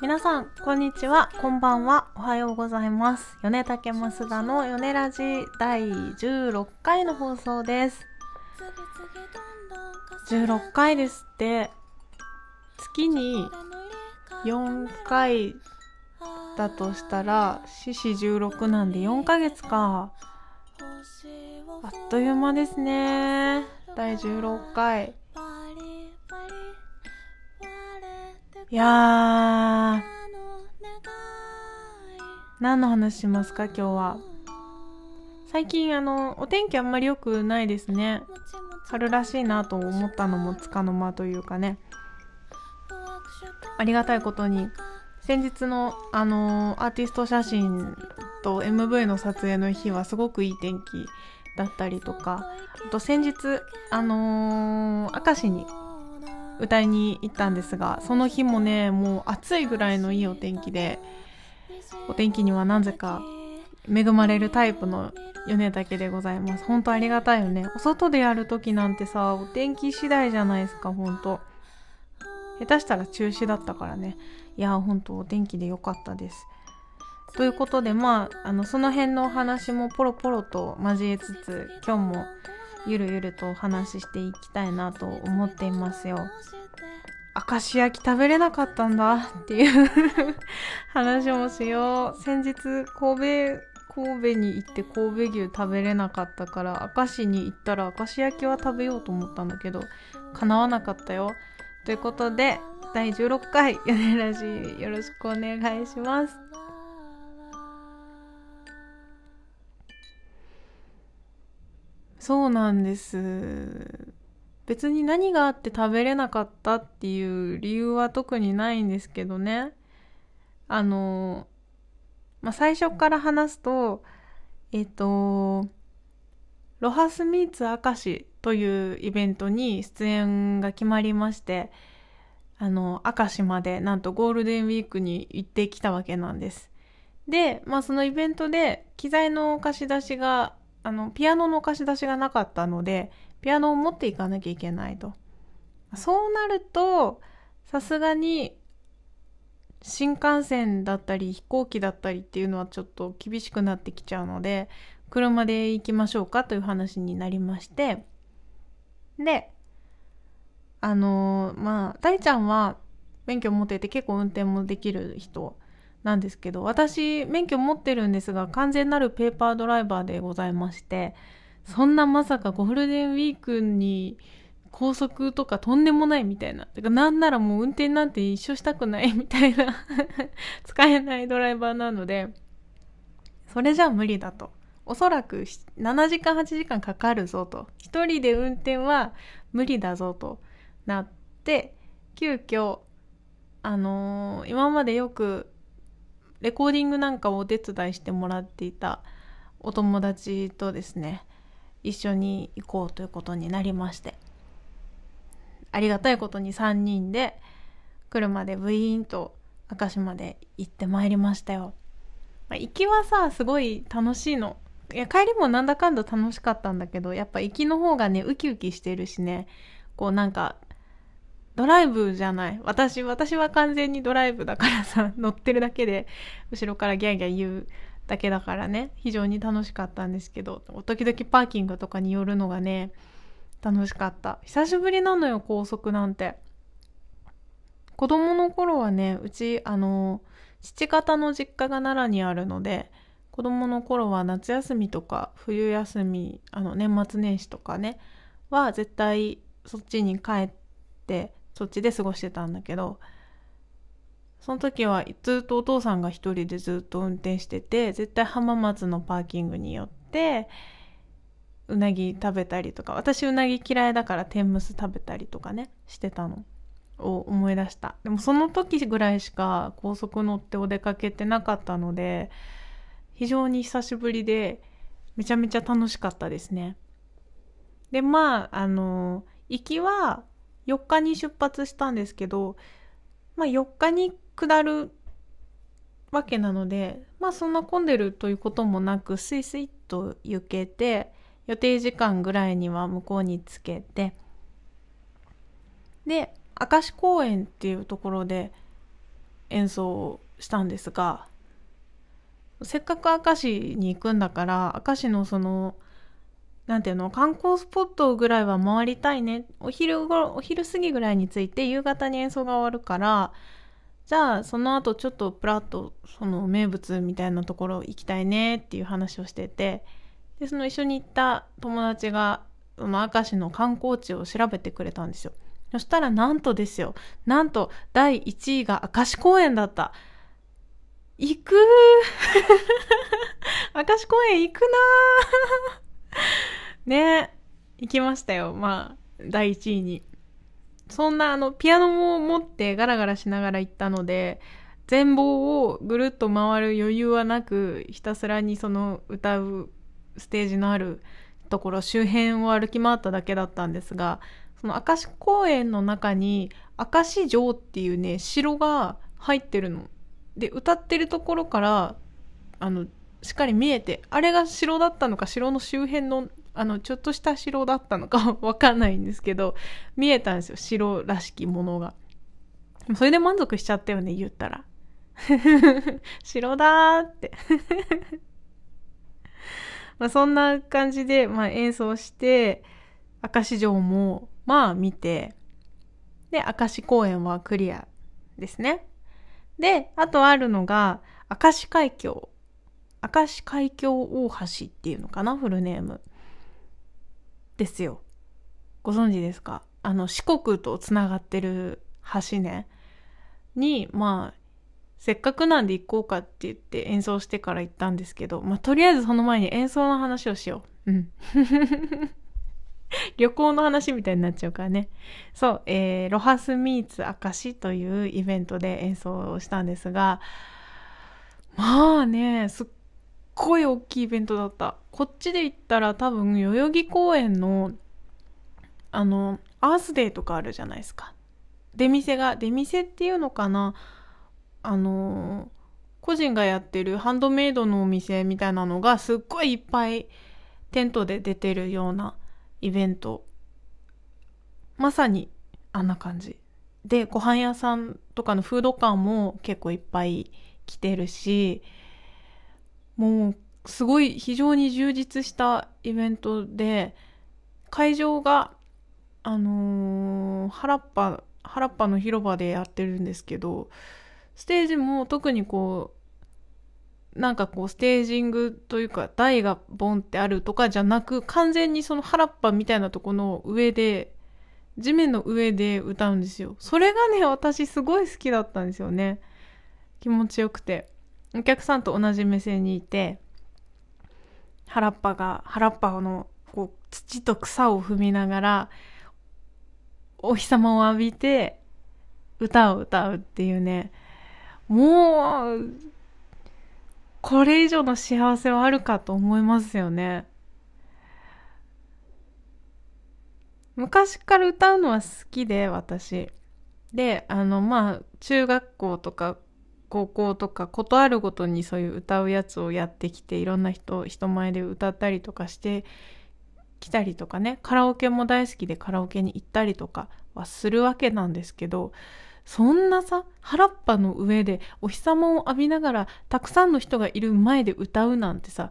皆さん、こんにちは、こんばんは、おはようございます。米竹増田の米ラジ第16回の放送です。16回ですって、月に4回だとしたら、四四16なんで4ヶ月か。あっという間ですね。第16回。いやー、何の話しますか今日は。最近あの、お天気あんまり良くないですね。春らしいなと思ったのもつかの間というかね。ありがたいことに、先日のあのアーティスト写真と MV の撮影の日はすごくいい天気だったりとか、あと先日、あのー、明石に歌いに行ったんですが、その日もね、もう暑いぐらいのいいお天気で、お天気にはなぜか恵まれるタイプの米竹でございます。本当ありがたいよね。お外でやるときなんてさ、お天気次第じゃないですか、本当下手したら中止だったからね。いや、本当お天気で良かったです。ということで、まあ、あの、その辺のお話もポロポロと交えつつ、今日もゆるゆるとお話ししていきたいなと思っていますよ。明石焼き食べれなかったんだっていう 話もしよう。先日、神戸、神戸に行って神戸牛食べれなかったから、明石に行ったら明石焼きは食べようと思ったんだけど、叶わなかったよ。ということで、第16回、ヨネラジよろしくお願いします。そうなんです。別に何があって食べれなかったっていう理由は特にないんですけどね。あの、まあ、最初から話すと、えっ、と、ロハスミーツ明石というイベントに出演が決まりまして、あの、明石までなんとゴールデンウィークに行ってきたわけなんです。で、まあそのイベントで機材の貸し出しが、あの、ピアノの貸し出しがなかったので、ピアノを持っていかなきゃいけないと。そうなると、さすがに新幹線だったり飛行機だったりっていうのはちょっと厳しくなってきちゃうので、車で行きましょうかという話になりまして、で、あのまあ、大ちゃんは免許持ってて結構運転もできる人なんですけど、私免許持ってるんですが完全なるペーパードライバーでございまして、そんなまさかゴールデンウィークに高速とかとんでもないみたいな。てかなんならもう運転なんて一生したくないみたいな 使えないドライバーなので、それじゃ無理だと。おそらく7時間8時間かかるぞと。一人で運転は無理だぞとなって、急遽、あのー今までよくレコーディングなんかをお手伝いしてもらっていたお友達とですね、一緒に行こうということになりまして。ありがたいことに3人で車でブイーンと明石まで行ってまいりましたよ。まあ行きはさ、すごい楽しいの。いや、帰りもなんだかんだ楽しかったんだけど、やっぱ行きの方がね、ウキウキしてるしね、こうなんか、ドライブじゃない。私、私は完全にドライブだからさ、乗ってるだけで、後ろからギャーギャー言うだけだからね、非常に楽しかったんですけど、時々パーキングとかに寄るのがね、楽しかった。久しぶりなのよ、高速なんて。子供の頃はね、うち、あの、父方の実家が奈良にあるので、子供の頃は夏休みとか冬休み、あの、年末年始とかね、は絶対そっちに帰って、そっちで過ごしてたんだけど、その時はずっとお父さんが一人でずっと運転してて、絶対浜松のパーキングに寄って、うなぎ食べたりとか、私うなぎ嫌いだから天むす食べたりとかね、してたのを思い出した。でもその時ぐらいしか高速乗ってお出かけてなかったので、非常に久しぶりで、めちゃめちゃ楽しかったですね。で、まあ、あの、行きは4日に出発したんですけど、まあ4日に下るわけなので、まあそんな混んでるということもなく、スイスイと行けて、予定時間ぐらいには向こうにつけて、で、明石公園っていうところで、演奏をしたんですがせっかく明石に行くんだから明石のそのなんていうの？観光スポットぐらいは回りたいね。お昼ごお昼過ぎぐらいに着いて夕方に演奏が終わるからじゃあその後ちょっとプラッとその名物みたいなところ行きたいねっていう話をしててでその一緒に行った友達がその明石の観光地を調べてくれたんですよ。そしたらなんとですよ。なんと第1位が明石公園だった。行く 明石公園行くな ね行きましたよまあ第1位にそんなあのピアノも持ってガラガラしながら行ったので全貌をぐるっと回る余裕はなくひたすらにその歌うステージのあるところ周辺を歩き回っただけだったんですがその明石公園の中に明石城っていうね城が入ってるの。で歌ってるところからあのしっかり見えてあれが城だったのか城の周辺のあのちょっとした城だったのかわかんないんですけど 見えたんですよ城らしきものが。それで満足しちゃったよね言ったら。城だーって。まあそんな感じで、まあ、演奏して明石城もまあ見てで明石公園はクリアですね。であとあるのが明石海峡。明石海峡大橋っていうのかな？フルネームですよご存知ですか？あの四国とつながってる橋ねにまあせっかくなんで行こうかって言って演奏してから行ったんですけど、まあ、とりあえずその前に演奏の話をしよう。うん。旅行の話みたいになっちゃうからね。そう、えー、ロハスミーツ明石というイベントで演奏をしたんですが、まあね、すっごい大きいイベントだった。こっちで行ったら多分代々木公園のあのアースデーとかあるじゃないですか。出店が出店っていうのかなあの個人がやってるハンドメイドのお店みたいなのがすっごいいっぱいテントで出てるようなイベントまさにあんな感じでご飯屋さんとかのフード館も結構いっぱい来てるしもうすごい非常に充実したイベントで会場があのー、原っぱ原っぱの広場でやってるんですけどステージも特にこうなんかこうステージングというか台がボンってあるとかじゃなく完全にその原っぱみたいなとこの上で地面の上で歌うんですよ。それがね私すごい好きだったんですよね。気持ちよくて。お客さんと同じ目線にいて原っぱが原っぱのこう土と草を踏みながらお日様を浴びて歌を歌うっていうね。もうこれ以上の幸せはあるかと思いますよね。昔から歌うのは好きで私。であのまあ中学校とか高校とかことあるごとにそういう歌うやつをやってきていろんな人人前で歌ったりとかしてきたりとかねカラオケも大好きでカラオケに行ったりとかはするわけなんですけどそんなさ原っぱの上でお日様を浴びながらたくさんの人がいる前で歌うなんてさ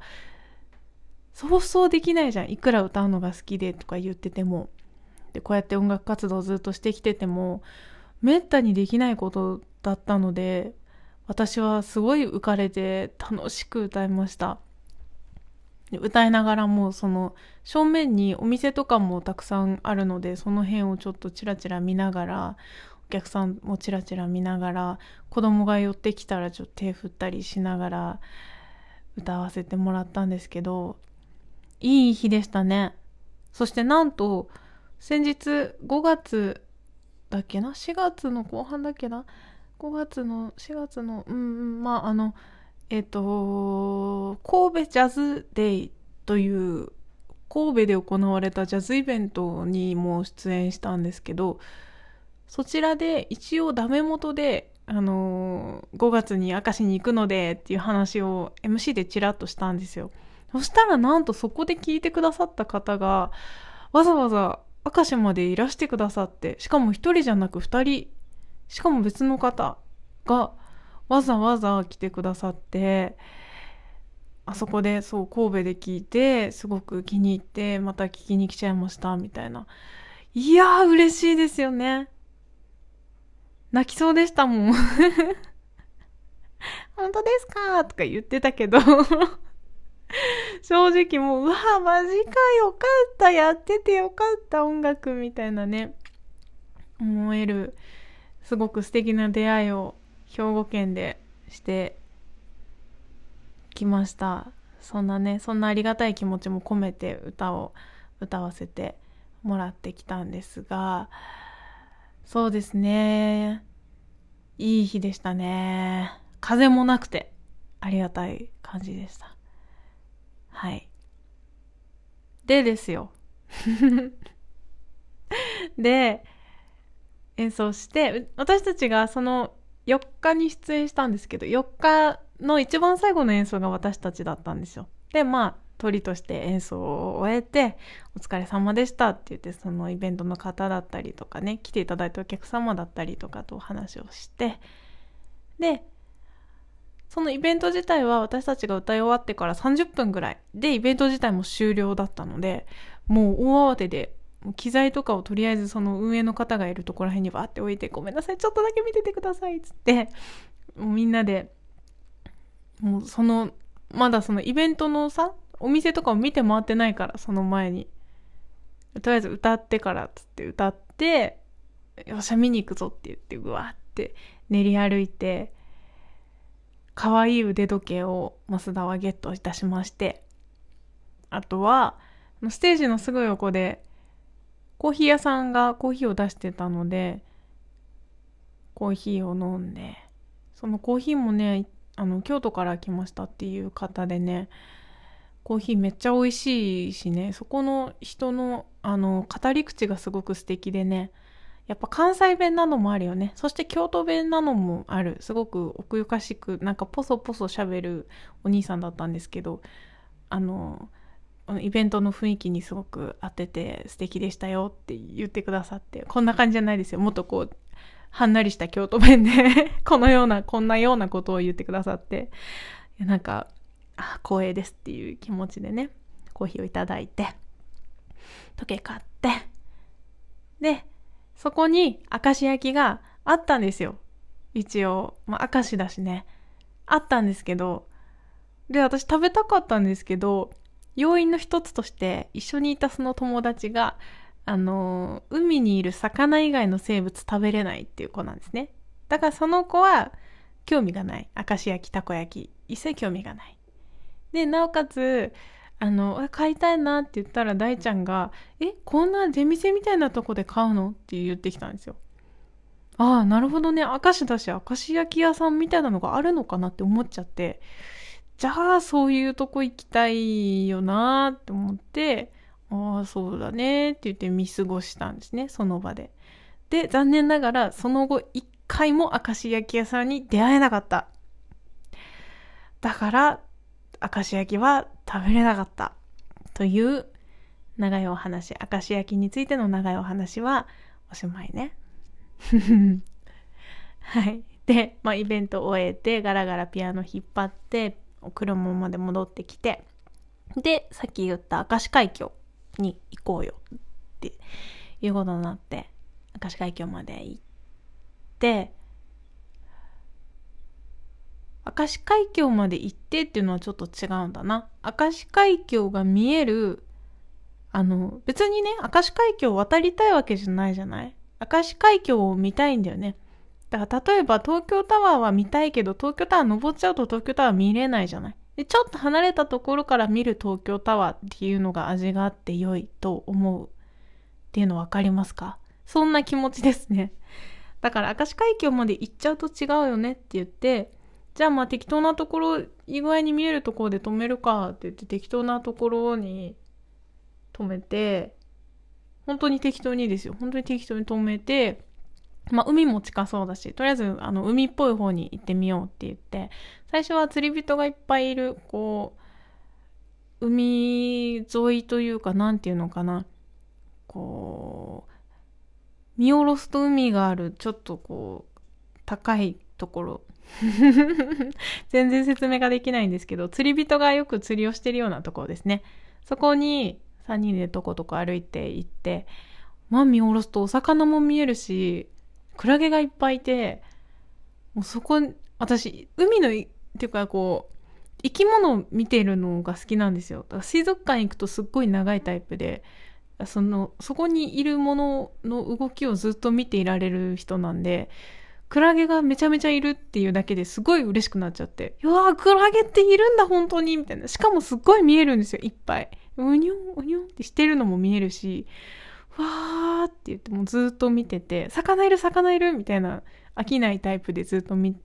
そうそうできないじゃん。いくら歌うのが好きでとか言ってても。でこうやって音楽活動をずっとしてきててもめったにできないことだったので私はすごい浮かれて楽しく歌いました。歌いながらもその正面にお店とかもたくさんあるのでその辺をちょっとチラチラ見ながらお客さんもチラチラ見ながら子供が寄ってきたらちょっと手振ったりしながら歌わせてもらったんですけどいい日でしたね。そしてなんと先日5月だっけな？4月の後半だっけな？5月の4月のうんまああのえっ、と神戸ジャズデイという神戸で行われたジャズイベントにも出演したんですけどそちらで一応ダメ元であの、5月に明石に行くのでっていう話を MC でちらっとしたんですよ。そしたらなんとそこで聞いてくださった方がわざわざ明石までいらしてくださってしかも1人じゃなく2人しかも別の方がわざわざ来てくださってあそこでそう神戸で聞いてすごく気に入ってまた聞きに来ちゃいましたみたいな。いやー嬉しいですよね。泣きそうでしたもん。本当ですかとか言ってたけど。正直もう、うわ、マジかよかった、やっててよかった、音楽みたいなね、思える、すごく素敵な出会いを兵庫県でしてきました。そんなね、そんなありがたい気持ちも込めて歌を歌わせてもらってきたんですが、そうですね。いい日でしたね。風もなくてありがたい感じでした。はい。でですよ。で、演奏して、私たちがその4日に出演したんですけど、4日の一番最後の演奏が私たちだったんですよ。で、まあ、鳥として演奏を終えて、お疲れ様でしたって言って、そのイベントの方だったりとかね、来ていただいたお客様だったりとかとお話をして、で、そのイベント自体は私たちが歌い終わってから30分ぐらいでイベント自体も終了だったので、もう大慌てで、機材とかをとりあえずその運営の方がいるところら辺にバーって置いて、ごめんなさい、ちょっとだけ見ててください、っつって、もうみんなで、もうその、まだそのイベントのさ、お店とかを見て回ってないから、その前に。とりあえず歌ってからっつって歌って、よっしゃ見に行くぞって言って、うわって練り歩いて、可愛い腕時計を増田はゲットいたしまして、あとは、ステージのすぐ横で、コーヒー屋さんがコーヒーを出してたので、コーヒーを飲んで、そのコーヒーもね、あの、京都から来ましたっていう方でね、コーヒーめっちゃ美味しいしね、そこの人の、あの、語り口がすごく素敵でね、やっぱ関西弁なのもあるよね。そして京都弁なのもある。すごく奥ゆかしく、なんかポソポソ喋るお兄さんだったんですけど、あの、イベントの雰囲気にすごく合ってて素敵でしたよって言ってくださって、こんな感じじゃないですよ。もっとこう、はんなりした京都弁で このような、こんなようなことを言ってくださって、なんか、あ、光栄ですっていう気持ちでね、コーヒーをいただいて、時計買って、で、そこに明石焼きがあったんですよ。一応。まあ、明石だしね。あったんですけど、で、私食べたかったんですけど、要因の一つとして一緒にいたその友達が、あの、海にいる魚以外の生物食べれないっていう子なんですね。だからその子は興味がない。明石焼き、たこ焼き。一切興味がない。で、なおかつ、あの、買いたいなって言ったら大ちゃんが、え、こんな出店みたいなとこで買うの？って言ってきたんですよ。ああ、なるほどね。明石だし、明石焼き屋さんみたいなのがあるのかなって思っちゃって、じゃあ、そういうとこ行きたいよなって思って、ああ、そうだねって言って見過ごしたんですね、その場で。で、残念ながら、その後、一回も明石焼き屋さんに出会えなかった。だから、明石焼きは食べれなかったという長いお話、明石焼きについての長いお話はおしまいね。はい。で、まあ、イベントを終えて、ガラガラピアノ引っ張って、車まで戻ってきて、で、さっき言った明石海峡に行こうよっていうことになって、明石海峡まで行って、明石海峡まで行ってっていうのはちょっと違うんだな。明石海峡が見える、あの、別にね、明石海峡を渡りたいわけじゃないじゃない？明石海峡を見たいんだよね。だから例えば東京タワーは見たいけど、東京タワー登っちゃうと東京タワー見れないじゃない？で、ちょっと離れたところから見る東京タワーっていうのが味があって良いと思うっていうの分かりますか？そんな気持ちですね。だから明石海峡まで行っちゃうと違うよねって言って、じゃあまあ適当なところ、いい具合に見えるところで止めるかって言って適当なところに止めて、本当に適当にですよ。本当に適当に止めて、まあ海も近そうだし、とりあえずあの海っぽい方に行ってみようって言って、最初は釣り人がいっぱいいる、こう、海沿いというか、なんていうのかな。こう、見下ろすと海がある、ちょっとこう、高いところ 全然説明ができないんですけど、釣り人がよく釣りをしてるようなところですね。そこに3人でとことこ歩いて行って、まあ見下ろすとお魚も見えるし、クラゲがいっぱいいて、もうそこ、私、海の、っていうかこう、生き物を見てるのが好きなんですよ。だから水族館行くとすっごい長いタイプで、その、そこにいるものの動きをずっと見ていられる人なんで、クラゲがめちゃめちゃいるっていうだけですごい嬉しくなっちゃって、うわー、クラゲっているんだ、本当にみたいな。しかもすっごい見えるんですよ、いっぱい。うにょん、うにょんってしてるのも見えるし、わーって言ってもうずっと見てて、魚いる、魚いるみたいな飽きないタイプでずっと見、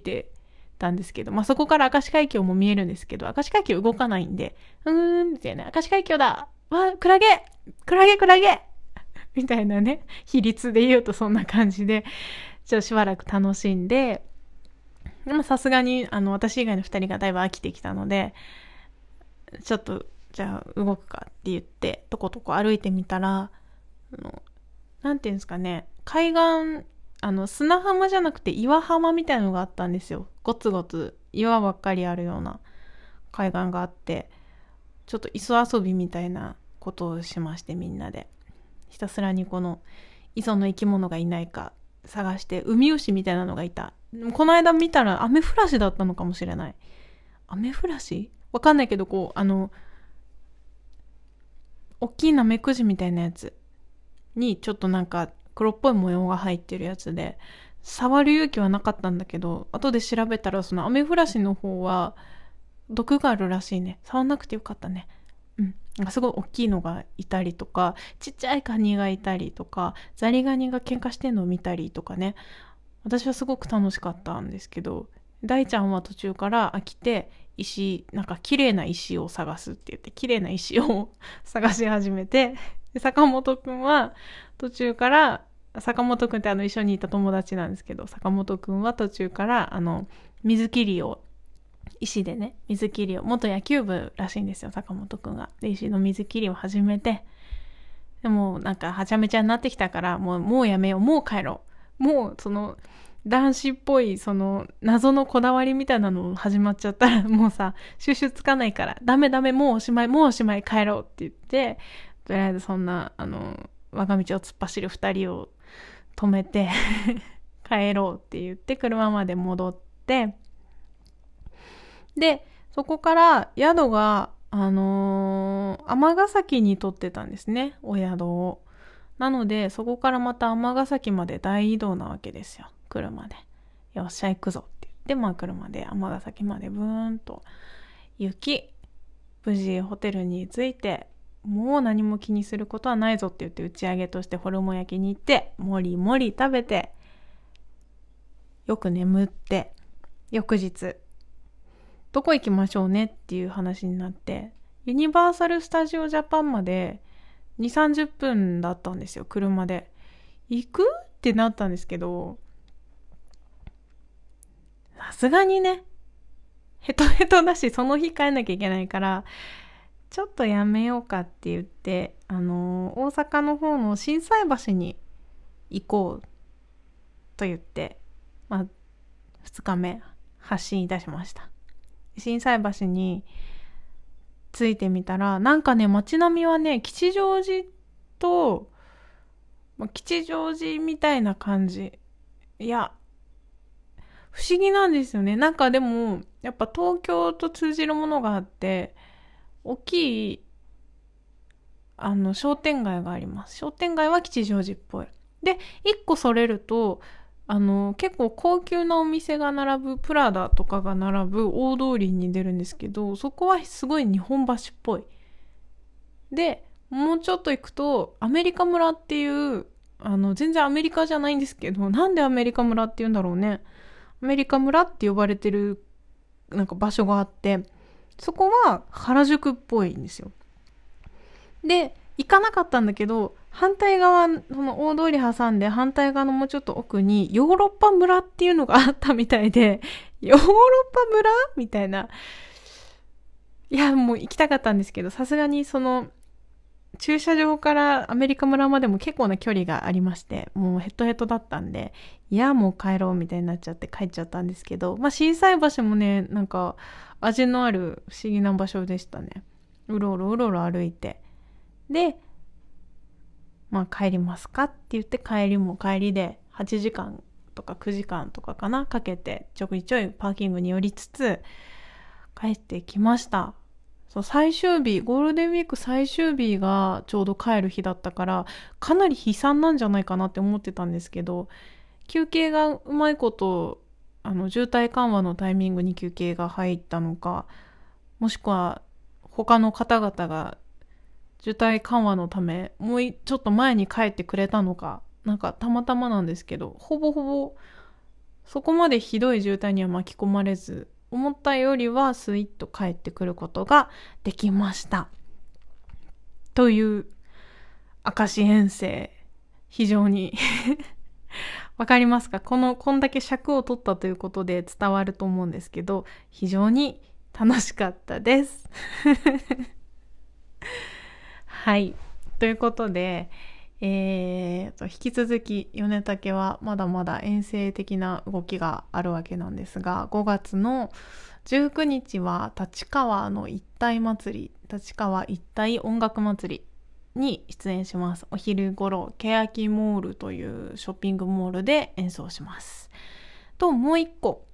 てたんですけど、まあ、そこから明石海峡も見えるんですけど、明石海峡動かないんで、うーん、みたいな、明石海峡だわ、クラゲクラゲクラゲ みたいなね、比率で言うとそんな感じで、ちょっとしばらく楽しんで、でもさすがに、あの、私以外の二人がだいぶ飽きてきたので、ちょっと、じゃあ動くかって言って、とことこ歩いてみたら、あの、なんていうんですかね、海岸、あの、砂浜じゃなくて岩浜みたいのがあったんですよ。ゴツゴツ、岩ばっかりあるような海岸があって、ちょっと磯遊びみたいなことをしましてみんなで。ひたすらにこの磯の生き物がいないか探して、ウミウシみたいなのがいた。この間見たらアメフラシだったのかもしれない。アメフラシわかんないけど、こう、あの、大きいナメクジみたいなやつにちょっとなんか黒っぽい模様が入ってるやつで、触る勇気はなかったんだけど、後で調べたらそのアメフラシの方は毒があるらしいね。触んなくてよかったね。うん。なんかすごい大きいのがいたりとか、ちっちゃいカニがいたりとか、ザリガニが喧嘩してんのを見たりとかね。私はすごく楽しかったんですけど、大ちゃんは途中から飽きて、石、なんか綺麗な石を探すって言って、綺麗な石を 探し始めて、坂本くんは途中から、坂本くんってあの一緒にいた友達なんですけど、坂本くんは途中からあの水切りを石でね、水切りを、元野球部らしいんですよ、坂本くんが。で、石の水切りを始めて、でもなんかはちゃめちゃになってきたから、もう、もうやめよう、もう帰ろう。もう、その、男子っぽい、その、謎のこだわりみたいなの始まっちゃったら、もうさ、収集つかないから、ダメダメ、もうおしまい、もうおしまい、帰ろうって言って、とりあえずそんな、あの、我が道を突っ走る二人を止めて 帰ろうって言って、車まで戻って、で、そこから宿が、あのー、尼崎に取ってたんですね、お宿を。なので、そこからまた尼崎まで大移動なわけですよ、車で。よっしゃ、行くぞって言って、まあ車で尼崎までブーンと行き、無事ホテルに着いて、もう何も気にすることはないぞって言って打ち上げとしてホルモン焼きに行って、もりもり食べて、よく眠って、翌日、どこ行きましょうねっていう話になって、ユニバーサル・スタジオ・ジャパンまで2、30分だったんですよ、車で。行く？ってなったんですけど、さすがにね、ヘトヘトだし、その日帰んなきゃいけないから、ちょっとやめようかって言って、あの、大阪の方の心斎橋に行こうと言って、まあ、2日目発信いたしました。心斎橋に着いてみたら、なんかね、街並みはね、吉祥寺と、吉祥寺みたいな感じ。いや、不思議なんですよね。なんかでも、やっぱ東京と通じるものがあって、大きい、あの、商店街があります。商店街は吉祥寺っぽい。で、一個それると、あの結構高級なお店が並ぶプラダとかが並ぶ大通りに出るんですけどそこはすごい日本橋っぽい。でもうちょっと行くとアメリカ村っていうあの全然アメリカじゃないんですけどなんでアメリカ村って言うんだろうね。アメリカ村って呼ばれてるなんか場所があってそこは原宿っぽいんですよ。で行かなかったんだけど反対側、その大通り挟んで反対側のもうちょっと奥にヨーロッパ村っていうのがあったみたいで、ヨーロッパ村みたいな。いや、もう行きたかったんですけど、さすがにその、駐車場からアメリカ村までも結構な距離がありまして、もうヘトヘトだったんで、いや、もう帰ろうみたいになっちゃって帰っちゃったんですけど、まあ、震災橋もね、なんか、味のある不思議な場所でしたね。うろうろうろうろ歩いて。で、まあ、帰りますかって言って帰りも帰りで8時間とか9時間とかかな、かけてちょいちょいパーキングに寄りつつ、帰ってきました。そう最終日、ゴールデンウィーク最終日がちょうど帰る日だったから、かなり悲惨なんじゃないかなって思ってたんですけど、休憩がうまいこと、あの、渋滞緩和のタイミングに休憩が入ったのか、もしくは他の方々が渋滞緩和のため、もうちょっと前に帰ってくれたのか、なんかたまたまなんですけど、ほぼほぼそこまでひどい渋滞には巻き込まれず、思ったよりはスイッと帰ってくることができました。という明石遠征、非常に わかりますか？この、こんだけ尺を取ったということで伝わると思うんですけど、非常に楽しかったですはい。ということで、えーと、引き続き米竹はまだまだ遠征的な動きがあるわけなんですが5月の19日は立川の一体祭り立川一体音楽祭りに出演します。お昼頃欅モールというショッピングモールで演奏します。ともう一個。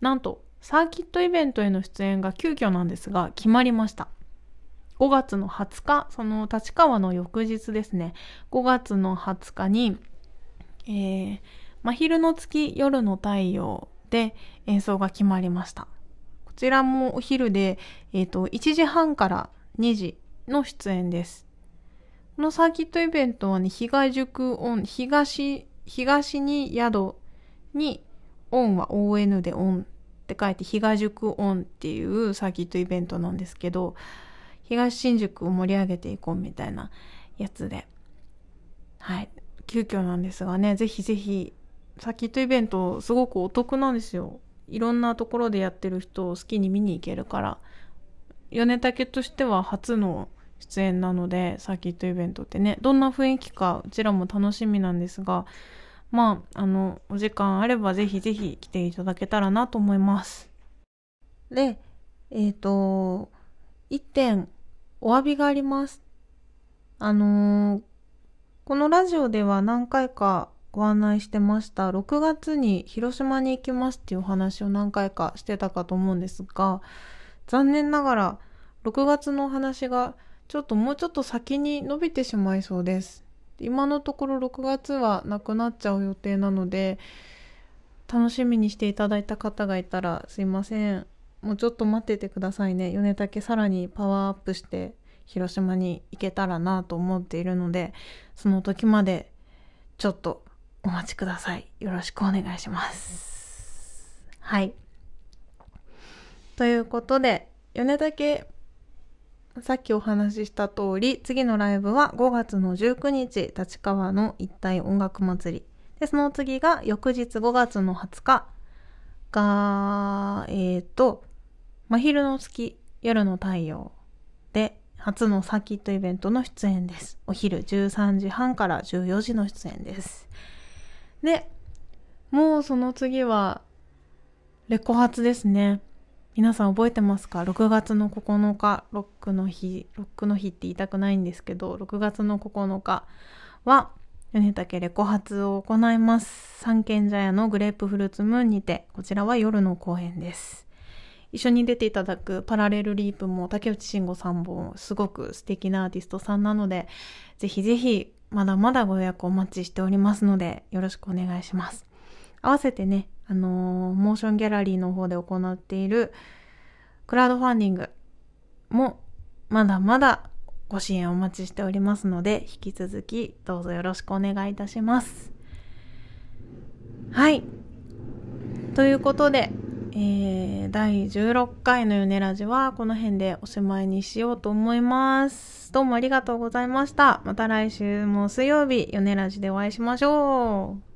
なんとサーキットイベントへの出演が急遽なんですが決まりました。5月の20日、その立川の翌日ですね、5月の20日に、えー、真昼の月、夜の太陽で演奏が決まりました。こちらもお昼で、えっ、ー、と、1時半から2時の出演です。このサーキットイベントはね、東宿オン、東、東に宿に、オンは ON でオンって書いて、東宿オンっていうサーキットイベントなんですけど、東新宿を盛り上げていこうみたいなやつで。はい。急遽なんですがね、ぜひぜひ、サーキットイベントすごくお得なんですよ。いろんなところでやってる人を好きに見に行けるから。米竹としては初の出演なので、サーキットイベントってね、どんな雰囲気かうちらも楽しみなんですが、まあ、あの、お時間あればぜひぜひ来ていただけたらなと思います。で、えっ、ー、と、1点お詫びがあります。あのー、このラジオでは何回かご案内してました。6月に広島に行きますっていうお話を何回かしてたかと思うんですが、残念ながら6月のお話がちょっともうちょっと先に伸びてしまいそうです。今のところ6月はなくなっちゃう予定なので、楽しみにしていただいた方がいたらすいません。もうちょっと待っててくださいね。米竹さらにパワーアップして広島に行けたらなと思っているのでその時までちょっとお待ちください。よろしくお願いします。はい。ということで米竹さっきお話しした通り次のライブは5月の19日立川の一体音楽祭り。でその次が翌日5月の20日がえっ、ー、と真昼の月、夜の太陽で初のサーキットイベントの出演です。お昼13時半から14時の出演です。で、もうその次は、レコ発ですね。皆さん覚えてますか ?6 月の9日、ロックの日、ロックの日って言いたくないんですけど、6月の9日は、米竹レコ発を行います。三軒茶屋のグレープフルーツムーンにて、こちらは夜の公演です。一緒に出ていただくパラレルリープも竹内慎吾さんもすごく素敵なアーティストさんなので、ぜひぜひまだまだご予約お待ちしておりますので、よろしくお願いします。合わせてね、あのー、モーションギャラリーの方で行っているクラウドファンディングもまだまだご支援お待ちしておりますので、引き続きどうぞよろしくお願いいたします。はい。ということで、えー、第16回のヨネラジはこの辺でおしまいにしようと思います。どうもありがとうございました。また来週も水曜日、ヨネラジでお会いしましょう。